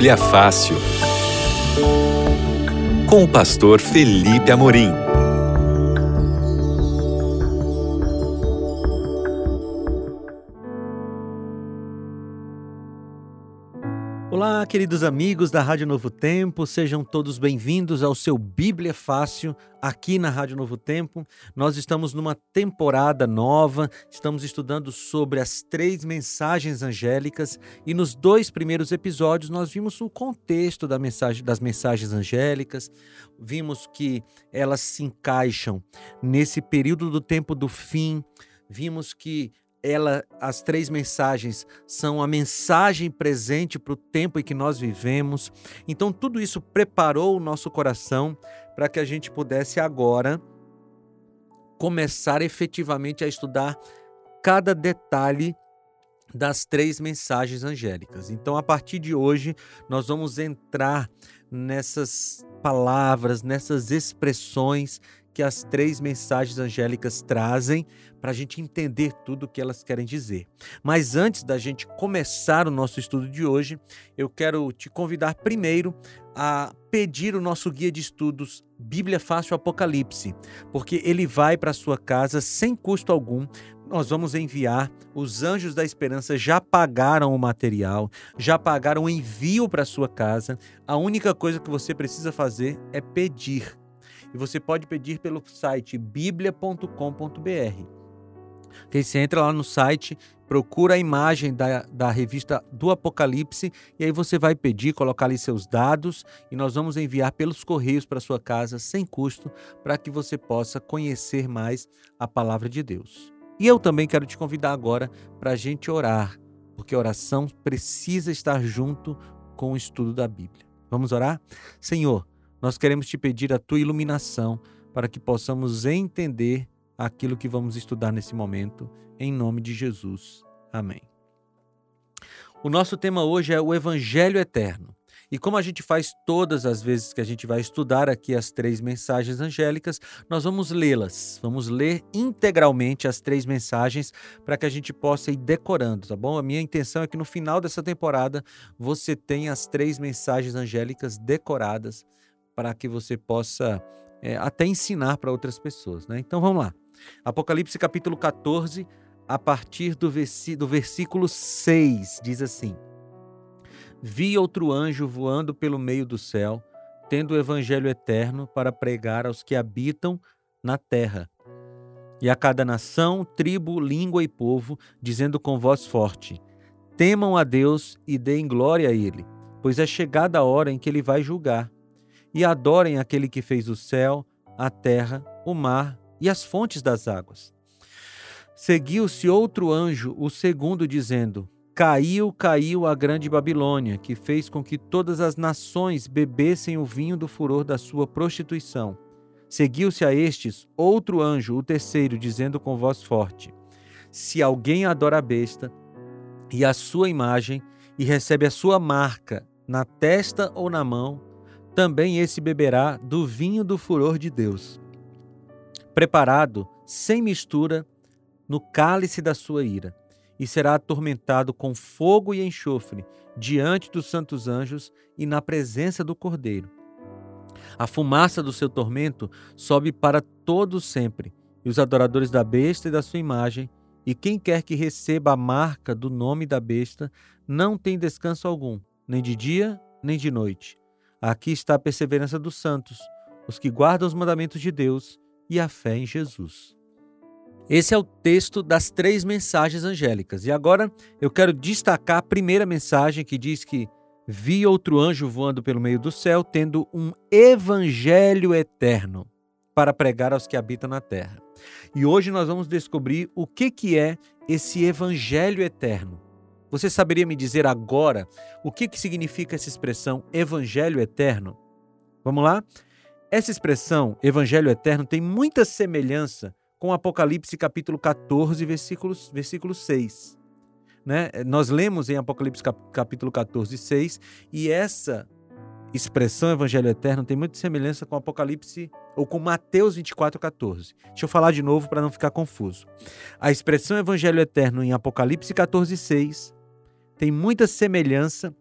Bíblia Fácil. Com o pastor Felipe Amorim. Queridos amigos da Rádio Novo Tempo, sejam todos bem-vindos ao seu Bíblia Fácil aqui na Rádio Novo Tempo. Nós estamos numa temporada nova, estamos estudando sobre as três mensagens angélicas e nos dois primeiros episódios nós vimos o contexto da mensagem, das mensagens angélicas, vimos que elas se encaixam nesse período do tempo do fim, vimos que ela, as três mensagens são a mensagem presente para o tempo em que nós vivemos. Então, tudo isso preparou o nosso coração para que a gente pudesse agora começar efetivamente a estudar cada detalhe das três mensagens angélicas. Então, a partir de hoje, nós vamos entrar nessas palavras, nessas expressões que as três mensagens angélicas trazem para a gente entender tudo o que elas querem dizer. Mas antes da gente começar o nosso estudo de hoje, eu quero te convidar primeiro a pedir o nosso guia de estudos Bíblia Fácil Apocalipse, porque ele vai para sua casa sem custo algum. Nós vamos enviar, os anjos da esperança já pagaram o material, já pagaram o envio para sua casa. A única coisa que você precisa fazer é pedir. E você pode pedir pelo site biblia.com.br. Okay, você entra lá no site, procura a imagem da, da revista do Apocalipse e aí você vai pedir, colocar ali seus dados e nós vamos enviar pelos correios para sua casa sem custo para que você possa conhecer mais a palavra de Deus. E eu também quero te convidar agora para a gente orar, porque oração precisa estar junto com o estudo da Bíblia. Vamos orar? Senhor, nós queremos te pedir a tua iluminação para que possamos entender aquilo que vamos estudar nesse momento, em nome de Jesus. Amém. O nosso tema hoje é o Evangelho Eterno. E como a gente faz todas as vezes que a gente vai estudar aqui as três mensagens angélicas, nós vamos lê-las. Vamos ler integralmente as três mensagens para que a gente possa ir decorando, tá bom? A minha intenção é que no final dessa temporada você tenha as três mensagens angélicas decoradas para que você possa é, até ensinar para outras pessoas. Né? Então vamos lá. Apocalipse capítulo 14, a partir do, do versículo 6, diz assim: Vi outro anjo voando pelo meio do céu, tendo o evangelho eterno para pregar aos que habitam na terra. E a cada nação, tribo, língua e povo, dizendo com voz forte: Temam a Deus e deem glória a Ele, pois é chegada a hora em que Ele vai julgar e adorem aquele que fez o céu, a terra, o mar e as fontes das águas. Seguiu-se outro anjo, o segundo, dizendo: Caiu, caiu a grande Babilônia, que fez com que todas as nações bebessem o vinho do furor da sua prostituição. Seguiu-se a estes outro anjo, o terceiro, dizendo com voz forte: Se alguém adora a besta e a sua imagem e recebe a sua marca na testa ou na mão, também esse beberá do vinho do furor de Deus, preparado sem mistura no cálice da sua ira, e será atormentado com fogo e enxofre diante dos santos anjos e na presença do Cordeiro. A fumaça do seu tormento sobe para todos sempre, e os adoradores da besta e da sua imagem, e quem quer que receba a marca do nome da besta, não tem descanso algum, nem de dia nem de noite Aqui está a perseverança dos santos, os que guardam os mandamentos de Deus e a fé em Jesus. Esse é o texto das três mensagens angélicas. E agora eu quero destacar a primeira mensagem que diz que vi outro anjo voando pelo meio do céu, tendo um evangelho eterno para pregar aos que habitam na terra. E hoje nós vamos descobrir o que, que é esse evangelho eterno. Você saberia me dizer agora o que, que significa essa expressão evangelho eterno? Vamos lá? Essa expressão evangelho eterno tem muita semelhança com Apocalipse capítulo 14, versículos, versículo 6. Né? Nós lemos em Apocalipse capítulo 14, 6, e essa expressão evangelho eterno tem muita semelhança com Apocalipse ou com Mateus 24, 14. Deixa eu falar de novo para não ficar confuso. A expressão evangelho eterno em Apocalipse 14, 6 tem muita semelhança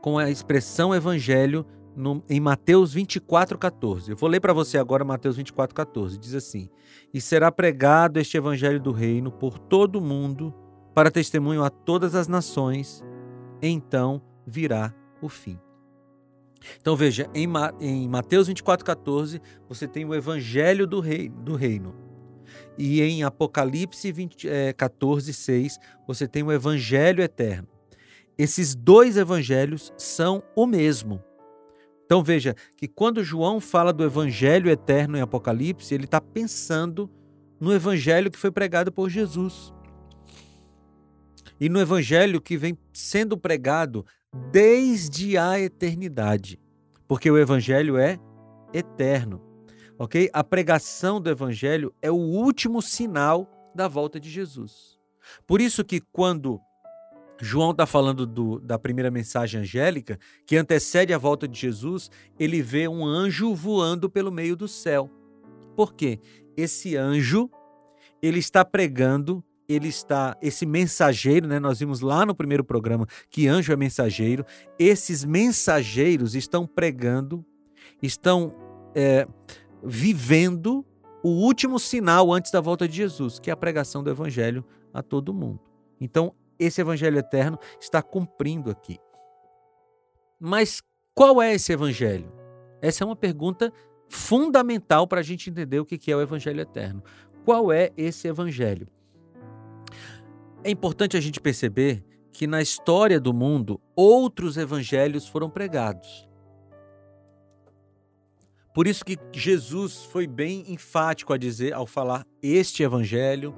com a expressão evangelho no, em Mateus 24, 14. Eu vou ler para você agora Mateus 24, 14. Diz assim: E será pregado este evangelho do reino por todo o mundo, para testemunho a todas as nações, então virá o fim. Então veja, em, em Mateus 24, 14, você tem o evangelho do, rei, do reino. E em Apocalipse 20, é, 14, 6, você tem o evangelho eterno. Esses dois evangelhos são o mesmo. Então veja que quando João fala do evangelho eterno em Apocalipse, ele está pensando no evangelho que foi pregado por Jesus. E no evangelho que vem sendo pregado desde a eternidade, porque o evangelho é eterno. OK? A pregação do evangelho é o último sinal da volta de Jesus. Por isso que quando João está falando do, da primeira mensagem angélica, que antecede a volta de Jesus, ele vê um anjo voando pelo meio do céu. Por quê? Esse anjo, ele está pregando ele está, esse mensageiro, né? Nós vimos lá no primeiro programa que anjo é mensageiro. Esses mensageiros estão pregando, estão é, vivendo o último sinal antes da volta de Jesus, que é a pregação do evangelho a todo mundo. Então, esse evangelho eterno está cumprindo aqui. Mas qual é esse evangelho? Essa é uma pergunta fundamental para a gente entender o que é o evangelho eterno. Qual é esse evangelho? É importante a gente perceber que na história do mundo outros evangelhos foram pregados. Por isso que Jesus foi bem enfático a dizer ao falar este evangelho.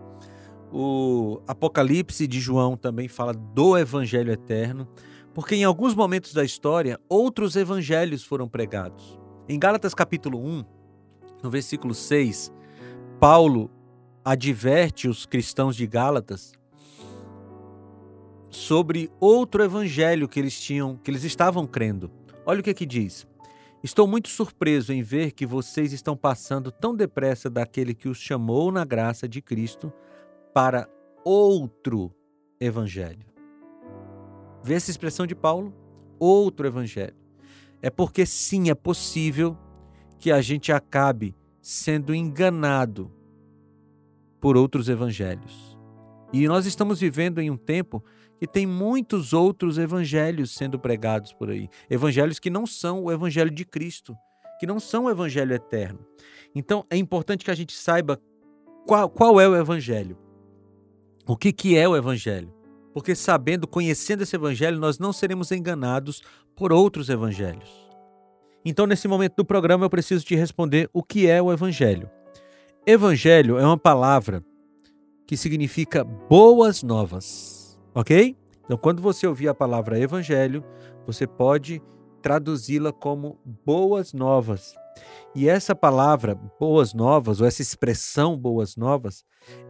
O Apocalipse de João também fala do evangelho eterno, porque em alguns momentos da história outros evangelhos foram pregados. Em Gálatas capítulo 1, no versículo 6, Paulo adverte os cristãos de Gálatas sobre outro evangelho que eles tinham, que eles estavam crendo. Olha o que que diz. Estou muito surpreso em ver que vocês estão passando tão depressa daquele que os chamou na graça de Cristo para outro evangelho. Vê essa expressão de Paulo? Outro evangelho. É porque sim, é possível que a gente acabe sendo enganado por outros evangelhos. E nós estamos vivendo em um tempo que tem muitos outros evangelhos sendo pregados por aí. Evangelhos que não são o evangelho de Cristo, que não são o evangelho eterno. Então é importante que a gente saiba qual, qual é o evangelho. O que, que é o evangelho? Porque sabendo, conhecendo esse evangelho, nós não seremos enganados por outros evangelhos. Então, nesse momento do programa, eu preciso te responder o que é o evangelho. Evangelho é uma palavra que significa boas novas ok? Então, quando você ouvir a palavra evangelho, você pode traduzi-la como boas novas. E essa palavra boas novas, ou essa expressão boas novas,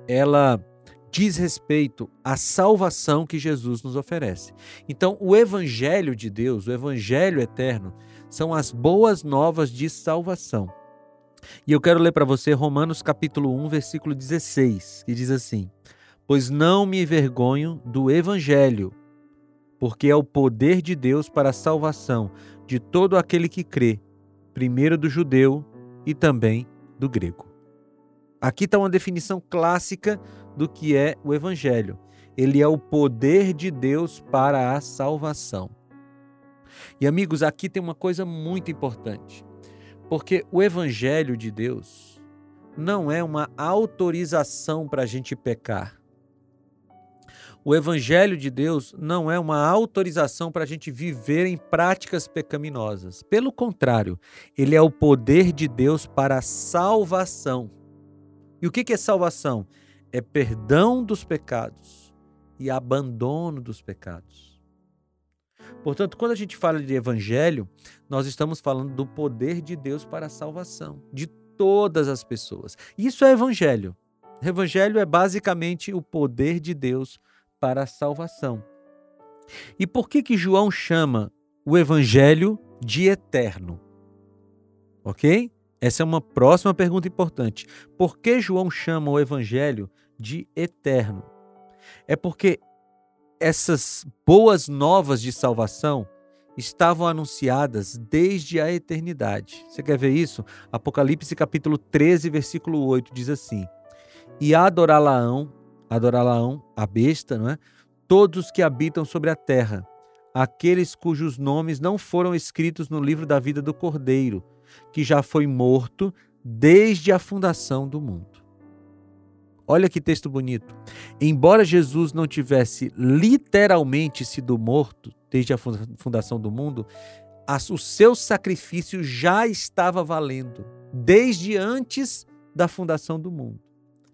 ela diz respeito à salvação que Jesus nos oferece. Então, o evangelho de Deus, o evangelho eterno, são as boas novas de salvação. E eu quero ler para você Romanos capítulo 1, versículo 16, que diz assim: pois não me envergonho do Evangelho, porque é o poder de Deus para a salvação de todo aquele que crê, primeiro do judeu e também do grego. Aqui está uma definição clássica do que é o Evangelho. Ele é o poder de Deus para a salvação. E amigos, aqui tem uma coisa muito importante, porque o Evangelho de Deus não é uma autorização para a gente pecar. O Evangelho de Deus não é uma autorização para a gente viver em práticas pecaminosas. Pelo contrário, ele é o poder de Deus para a salvação. E o que é salvação? É perdão dos pecados e abandono dos pecados. Portanto, quando a gente fala de evangelho, nós estamos falando do poder de Deus para a salvação de todas as pessoas. Isso é evangelho. Evangelho é basicamente o poder de Deus para a salvação. E por que que João chama o evangelho de eterno? OK? Essa é uma próxima pergunta importante. Por que João chama o evangelho de eterno? É porque essas boas novas de salvação estavam anunciadas desde a eternidade. Você quer ver isso? Apocalipse capítulo 13, versículo 8 diz assim: E adorá-la-ão, adorá-la-ão, a besta, não é? Todos os que habitam sobre a terra, aqueles cujos nomes não foram escritos no livro da vida do Cordeiro, que já foi morto desde a fundação do mundo. Olha que texto bonito. Embora Jesus não tivesse literalmente sido morto desde a fundação do mundo, o seu sacrifício já estava valendo desde antes da fundação do mundo.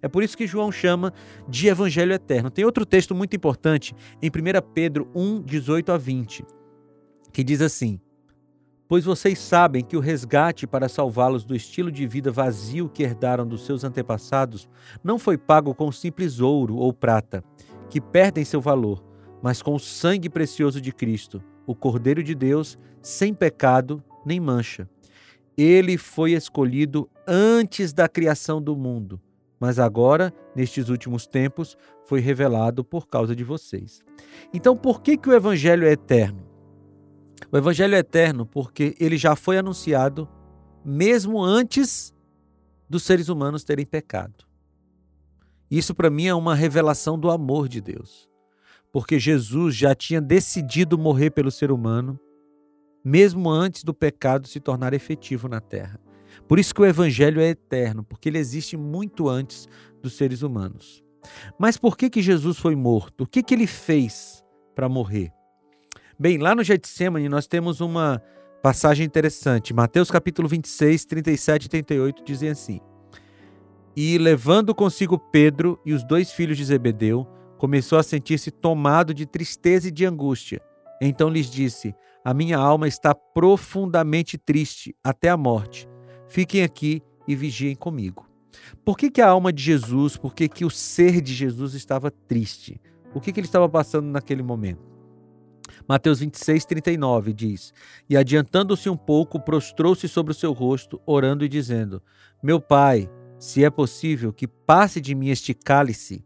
É por isso que João chama de evangelho eterno. Tem outro texto muito importante em 1 Pedro 1, 18 a 20, que diz assim: Pois vocês sabem que o resgate para salvá-los do estilo de vida vazio que herdaram dos seus antepassados não foi pago com simples ouro ou prata, que perdem seu valor, mas com o sangue precioso de Cristo, o Cordeiro de Deus, sem pecado nem mancha. Ele foi escolhido antes da criação do mundo, mas agora, nestes últimos tempos, foi revelado por causa de vocês. Então, por que, que o Evangelho é eterno? O Evangelho é eterno porque ele já foi anunciado mesmo antes dos seres humanos terem pecado. Isso para mim é uma revelação do amor de Deus. Porque Jesus já tinha decidido morrer pelo ser humano, mesmo antes do pecado se tornar efetivo na terra. Por isso que o evangelho é eterno, porque ele existe muito antes dos seres humanos. Mas por que que Jesus foi morto? O que que ele fez para morrer? Bem, lá no Getsemane nós temos uma passagem interessante. Mateus capítulo 26, 37 e 38 dizem assim: E levando consigo Pedro e os dois filhos de Zebedeu, começou a sentir-se tomado de tristeza e de angústia. Então lhes disse: A minha alma está profundamente triste até a morte. Fiquem aqui e vigiem comigo. Por que, que a alma de Jesus, por que, que o ser de Jesus estava triste? O que, que ele estava passando naquele momento? Mateus 26, 39 diz: E adiantando-se um pouco, prostrou-se sobre o seu rosto, orando e dizendo: Meu pai, se é possível que passe de mim este cálice,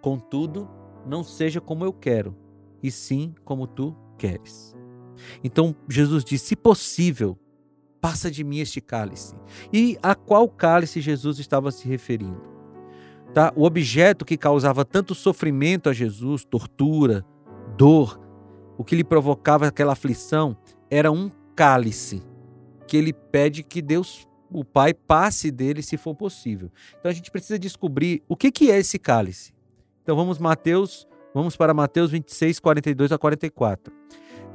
contudo, não seja como eu quero, e sim como tu queres. Então Jesus diz: Se possível, passa de mim este cálice. E a qual cálice Jesus estava se referindo? Tá? O objeto que causava tanto sofrimento a Jesus, tortura, dor, o que lhe provocava aquela aflição era um cálice que ele pede que Deus, o Pai, passe dele se for possível. Então a gente precisa descobrir o que, que é esse cálice. Então vamos Mateus, vamos para Mateus 26, 42 a 44.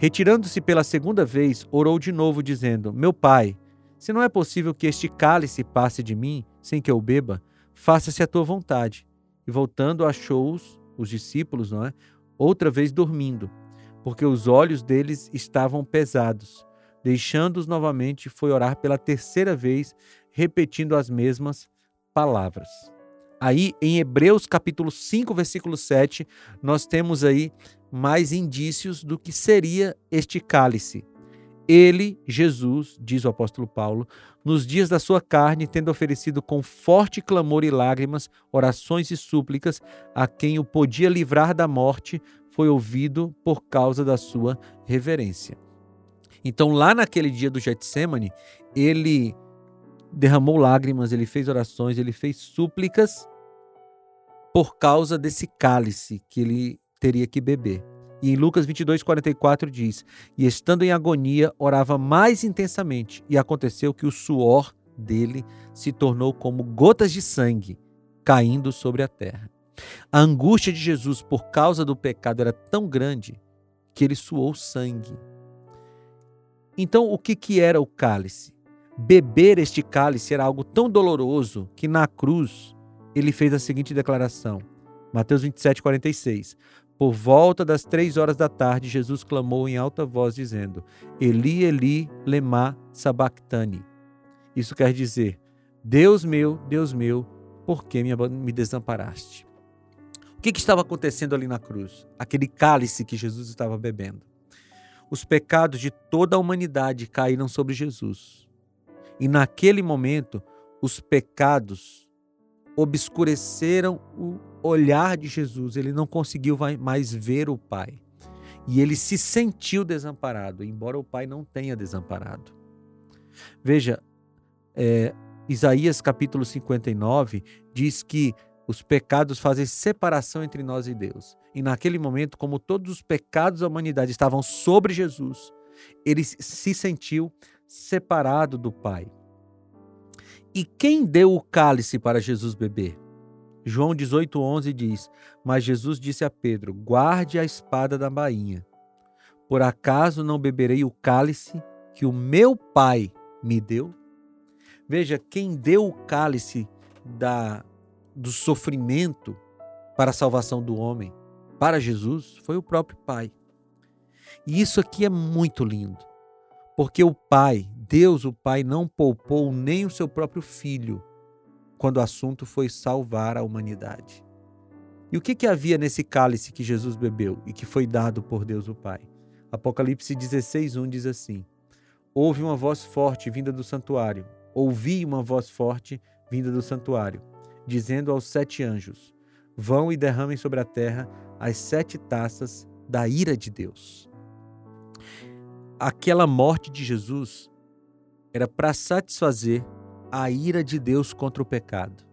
Retirando-se pela segunda vez, orou de novo, dizendo: Meu pai, se não é possível que este cálice passe de mim sem que eu beba, faça-se a tua vontade. E voltando, achou-os, os discípulos, não é? Outra vez dormindo porque os olhos deles estavam pesados. Deixando-os novamente, foi orar pela terceira vez, repetindo as mesmas palavras. Aí, em Hebreus capítulo 5, versículo 7, nós temos aí mais indícios do que seria este cálice. Ele, Jesus, diz o apóstolo Paulo, nos dias da sua carne, tendo oferecido com forte clamor e lágrimas, orações e súplicas a quem o podia livrar da morte, foi ouvido por causa da sua reverência. Então, lá naquele dia do Getsemane, ele derramou lágrimas, ele fez orações, ele fez súplicas por causa desse cálice que ele teria que beber. E em Lucas 22, 44 diz: E estando em agonia, orava mais intensamente, e aconteceu que o suor dele se tornou como gotas de sangue caindo sobre a terra. A angústia de Jesus por causa do pecado era tão grande que ele suou sangue. Então, o que, que era o cálice? Beber este cálice era algo tão doloroso que na cruz ele fez a seguinte declaração. Mateus 27, 46. Por volta das três horas da tarde, Jesus clamou em alta voz, dizendo: Eli, Eli, lema sabachthani. Isso quer dizer: Deus meu, Deus meu, por que me desamparaste? O que, que estava acontecendo ali na cruz? Aquele cálice que Jesus estava bebendo. Os pecados de toda a humanidade caíram sobre Jesus. E naquele momento, os pecados obscureceram o olhar de Jesus. Ele não conseguiu mais ver o Pai. E ele se sentiu desamparado, embora o pai não tenha desamparado. Veja, é, Isaías capítulo 59 diz que os pecados fazem separação entre nós e Deus. E naquele momento, como todos os pecados da humanidade estavam sobre Jesus, ele se sentiu separado do Pai. E quem deu o cálice para Jesus beber? João 18,11 diz: Mas Jesus disse a Pedro: Guarde a espada da bainha. Por acaso não beberei o cálice que o meu Pai me deu? Veja, quem deu o cálice da, do sofrimento para a salvação do homem, para Jesus, foi o próprio Pai. E isso aqui é muito lindo, porque o Pai, Deus, o Pai, não poupou nem o seu próprio filho quando o assunto foi salvar a humanidade. E o que, que havia nesse cálice que Jesus bebeu e que foi dado por Deus o Pai? Apocalipse 16:1 diz assim: Houve uma voz forte vinda do santuário. Ouvi uma voz forte vinda do santuário, dizendo aos sete anjos: Vão e derramem sobre a terra as sete taças da ira de Deus. Aquela morte de Jesus era para satisfazer a ira de Deus contra o pecado.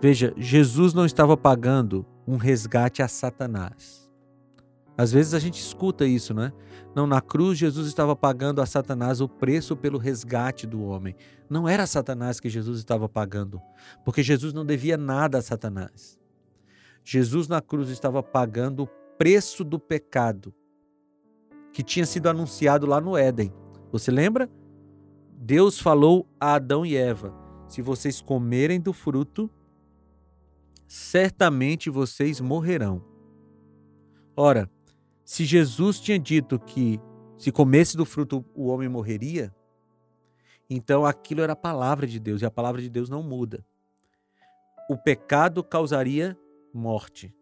Veja, Jesus não estava pagando um resgate a Satanás. Às vezes a gente escuta isso, né? Não, na cruz Jesus estava pagando a Satanás o preço pelo resgate do homem. Não era Satanás que Jesus estava pagando, porque Jesus não devia nada a Satanás. Jesus na cruz estava pagando o preço do pecado que tinha sido anunciado lá no Éden. Você lembra? Deus falou a Adão e Eva: se vocês comerem do fruto, certamente vocês morrerão. Ora, se Jesus tinha dito que se comesse do fruto o homem morreria, então aquilo era a palavra de Deus e a palavra de Deus não muda. O pecado causaria morte.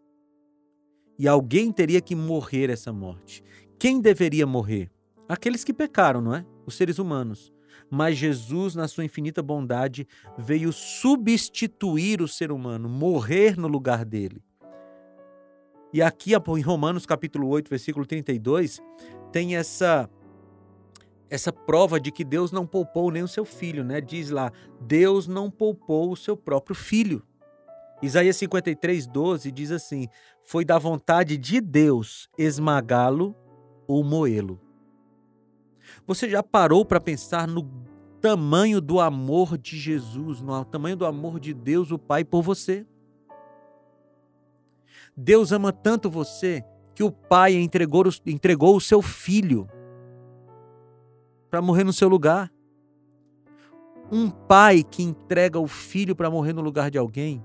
E alguém teria que morrer essa morte. Quem deveria morrer? Aqueles que pecaram, não é? Os seres humanos. Mas Jesus, na sua infinita bondade, veio substituir o ser humano, morrer no lugar dele. E aqui em Romanos capítulo 8, versículo 32, tem essa essa prova de que Deus não poupou nem o seu filho, né? Diz lá: Deus não poupou o seu próprio filho. Isaías 53, 12 diz assim: Foi da vontade de Deus esmagá-lo ou moê-lo. Você já parou para pensar no tamanho do amor de Jesus, no tamanho do amor de Deus, o Pai, por você? Deus ama tanto você que o Pai entregou, entregou o seu filho para morrer no seu lugar. Um pai que entrega o filho para morrer no lugar de alguém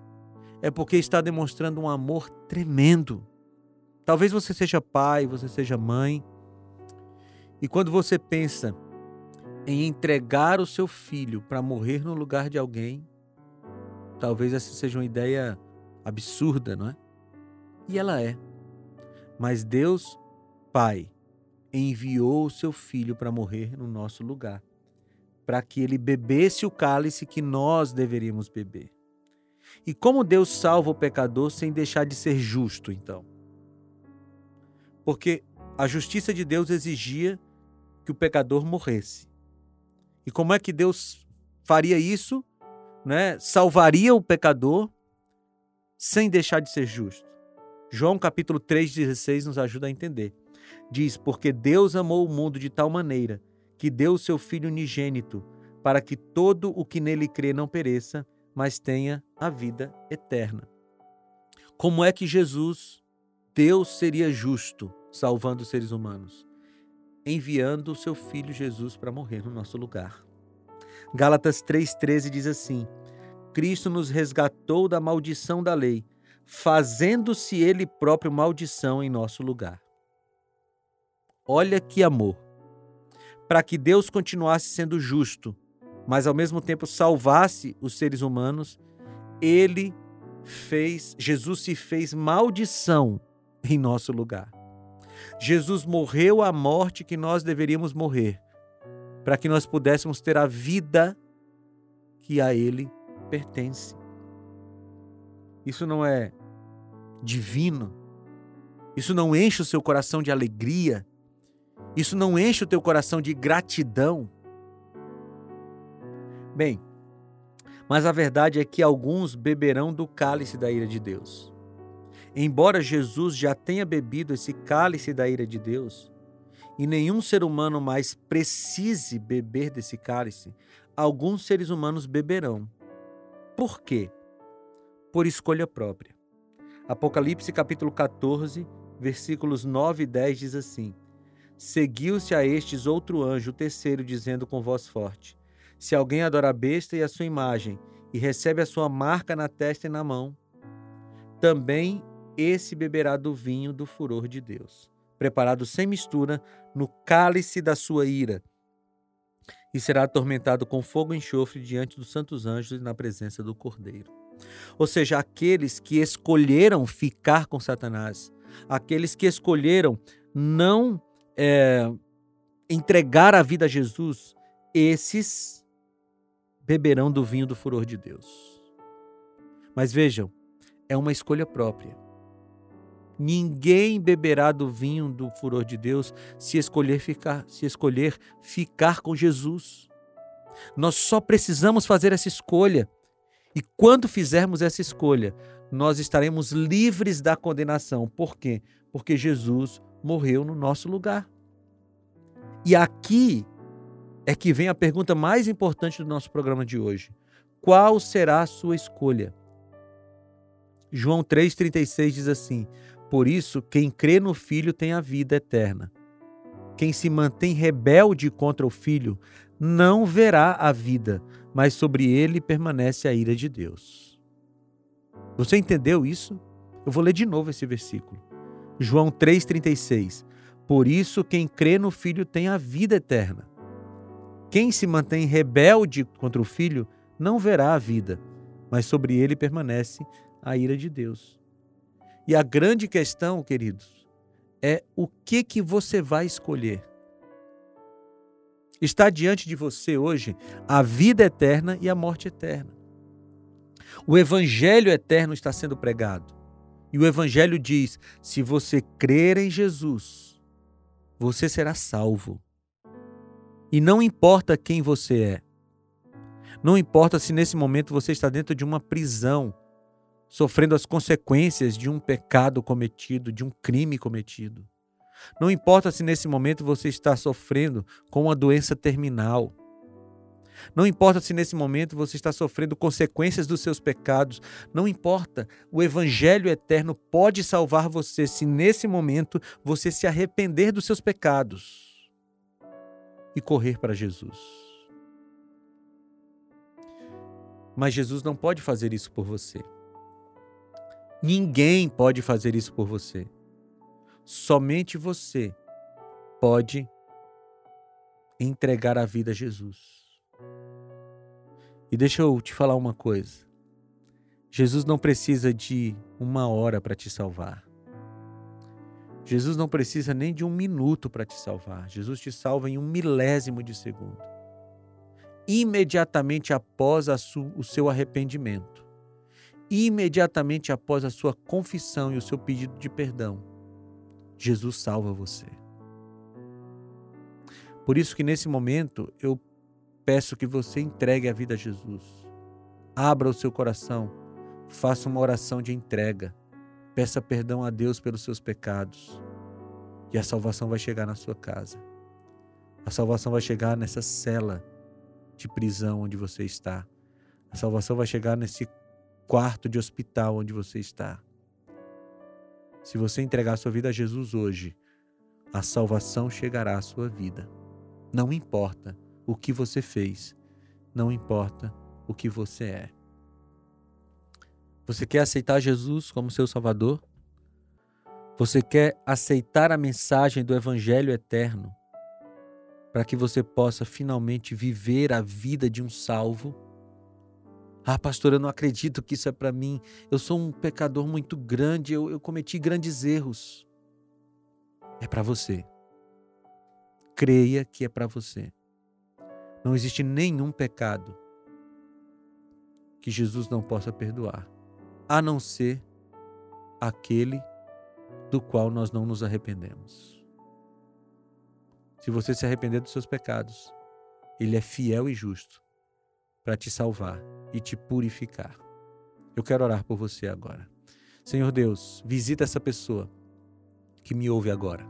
é porque está demonstrando um amor tremendo. Talvez você seja pai, você seja mãe, e quando você pensa em entregar o seu filho para morrer no lugar de alguém, talvez essa seja uma ideia absurda, não é? E ela é. Mas Deus, Pai, enviou o seu filho para morrer no nosso lugar, para que ele bebesse o cálice que nós deveríamos beber. E como Deus salva o pecador sem deixar de ser justo, então? Porque a justiça de Deus exigia que o pecador morresse. E como é que Deus faria isso? Né? Salvaria o pecador sem deixar de ser justo. João capítulo 3,16 nos ajuda a entender. Diz: Porque Deus amou o mundo de tal maneira que deu o seu Filho unigênito, para que todo o que nele crê não pereça, mas tenha a vida eterna. Como é que Jesus, Deus, seria justo salvando os seres humanos? Enviando o seu Filho Jesus para morrer no nosso lugar. Gálatas 3,13 diz assim: Cristo nos resgatou da maldição da lei fazendo-se ele próprio maldição em nosso lugar. Olha que amor! Para que Deus continuasse sendo justo, mas ao mesmo tempo salvasse os seres humanos, ele fez, Jesus se fez maldição em nosso lugar. Jesus morreu a morte que nós deveríamos morrer, para que nós pudéssemos ter a vida que a ele pertence. Isso não é divino? Isso não enche o seu coração de alegria? Isso não enche o teu coração de gratidão? Bem, mas a verdade é que alguns beberão do cálice da ira de Deus. Embora Jesus já tenha bebido esse cálice da ira de Deus, e nenhum ser humano mais precise beber desse cálice, alguns seres humanos beberão. Por quê? Por escolha própria. Apocalipse capítulo 14, versículos 9 e 10 diz assim: Seguiu-se a estes outro anjo, o terceiro, dizendo com voz forte: Se alguém adora a besta e a sua imagem, e recebe a sua marca na testa e na mão, também esse beberá do vinho do furor de Deus, preparado sem mistura no cálice da sua ira, e será atormentado com fogo e enxofre diante dos santos anjos e na presença do Cordeiro. Ou seja, aqueles que escolheram ficar com Satanás, aqueles que escolheram não é, entregar a vida a Jesus, esses beberão do vinho do furor de Deus. Mas vejam, é uma escolha própria. Ninguém beberá do vinho do furor de Deus se escolher ficar, se escolher ficar com Jesus. Nós só precisamos fazer essa escolha. E quando fizermos essa escolha, nós estaremos livres da condenação. Por quê? Porque Jesus morreu no nosso lugar. E aqui é que vem a pergunta mais importante do nosso programa de hoje. Qual será a sua escolha? João 3,36 diz assim: por isso, quem crê no Filho tem a vida eterna. Quem se mantém rebelde contra o Filho não verá a vida, mas sobre ele permanece a ira de Deus. Você entendeu isso? Eu vou ler de novo esse versículo. João 3,36. Por isso, quem crê no Filho tem a vida eterna. Quem se mantém rebelde contra o Filho não verá a vida, mas sobre ele permanece a ira de Deus. E a grande questão, queridos, é o que que você vai escolher. Está diante de você hoje a vida eterna e a morte eterna. O evangelho eterno está sendo pregado. E o evangelho diz: se você crer em Jesus, você será salvo. E não importa quem você é. Não importa se nesse momento você está dentro de uma prisão sofrendo as consequências de um pecado cometido, de um crime cometido. Não importa se nesse momento você está sofrendo com uma doença terminal. Não importa se nesse momento você está sofrendo consequências dos seus pecados. Não importa. O Evangelho eterno pode salvar você se nesse momento você se arrepender dos seus pecados e correr para Jesus. Mas Jesus não pode fazer isso por você. Ninguém pode fazer isso por você. Somente você pode entregar a vida a Jesus. E deixa eu te falar uma coisa. Jesus não precisa de uma hora para te salvar. Jesus não precisa nem de um minuto para te salvar. Jesus te salva em um milésimo de segundo. Imediatamente após o seu arrependimento imediatamente após a sua confissão e o seu pedido de perdão, Jesus salva você. Por isso que nesse momento eu peço que você entregue a vida a Jesus. Abra o seu coração, faça uma oração de entrega, peça perdão a Deus pelos seus pecados e a salvação vai chegar na sua casa. A salvação vai chegar nessa cela de prisão onde você está. A salvação vai chegar nesse quarto de hospital onde você está. Se você entregar sua vida a Jesus hoje, a salvação chegará à sua vida. Não importa o que você fez, não importa o que você é. Você quer aceitar Jesus como seu Salvador? Você quer aceitar a mensagem do Evangelho eterno para que você possa finalmente viver a vida de um salvo? Ah, pastor, eu não acredito que isso é para mim. Eu sou um pecador muito grande, eu, eu cometi grandes erros. É para você. Creia que é para você. Não existe nenhum pecado que Jesus não possa perdoar, a não ser aquele do qual nós não nos arrependemos. Se você se arrepender dos seus pecados, Ele é fiel e justo para te salvar e te purificar. Eu quero orar por você agora. Senhor Deus, visita essa pessoa que me ouve agora.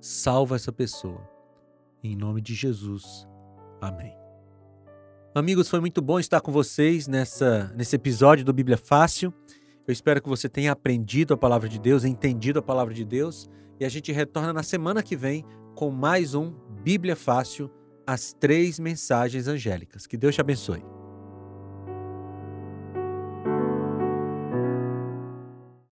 Salva essa pessoa. Em nome de Jesus. Amém. Amigos, foi muito bom estar com vocês nessa, nesse episódio do Bíblia Fácil. Eu espero que você tenha aprendido a palavra de Deus, entendido a palavra de Deus. E a gente retorna na semana que vem com mais um Bíblia Fácil, as três mensagens angélicas. Que Deus te abençoe.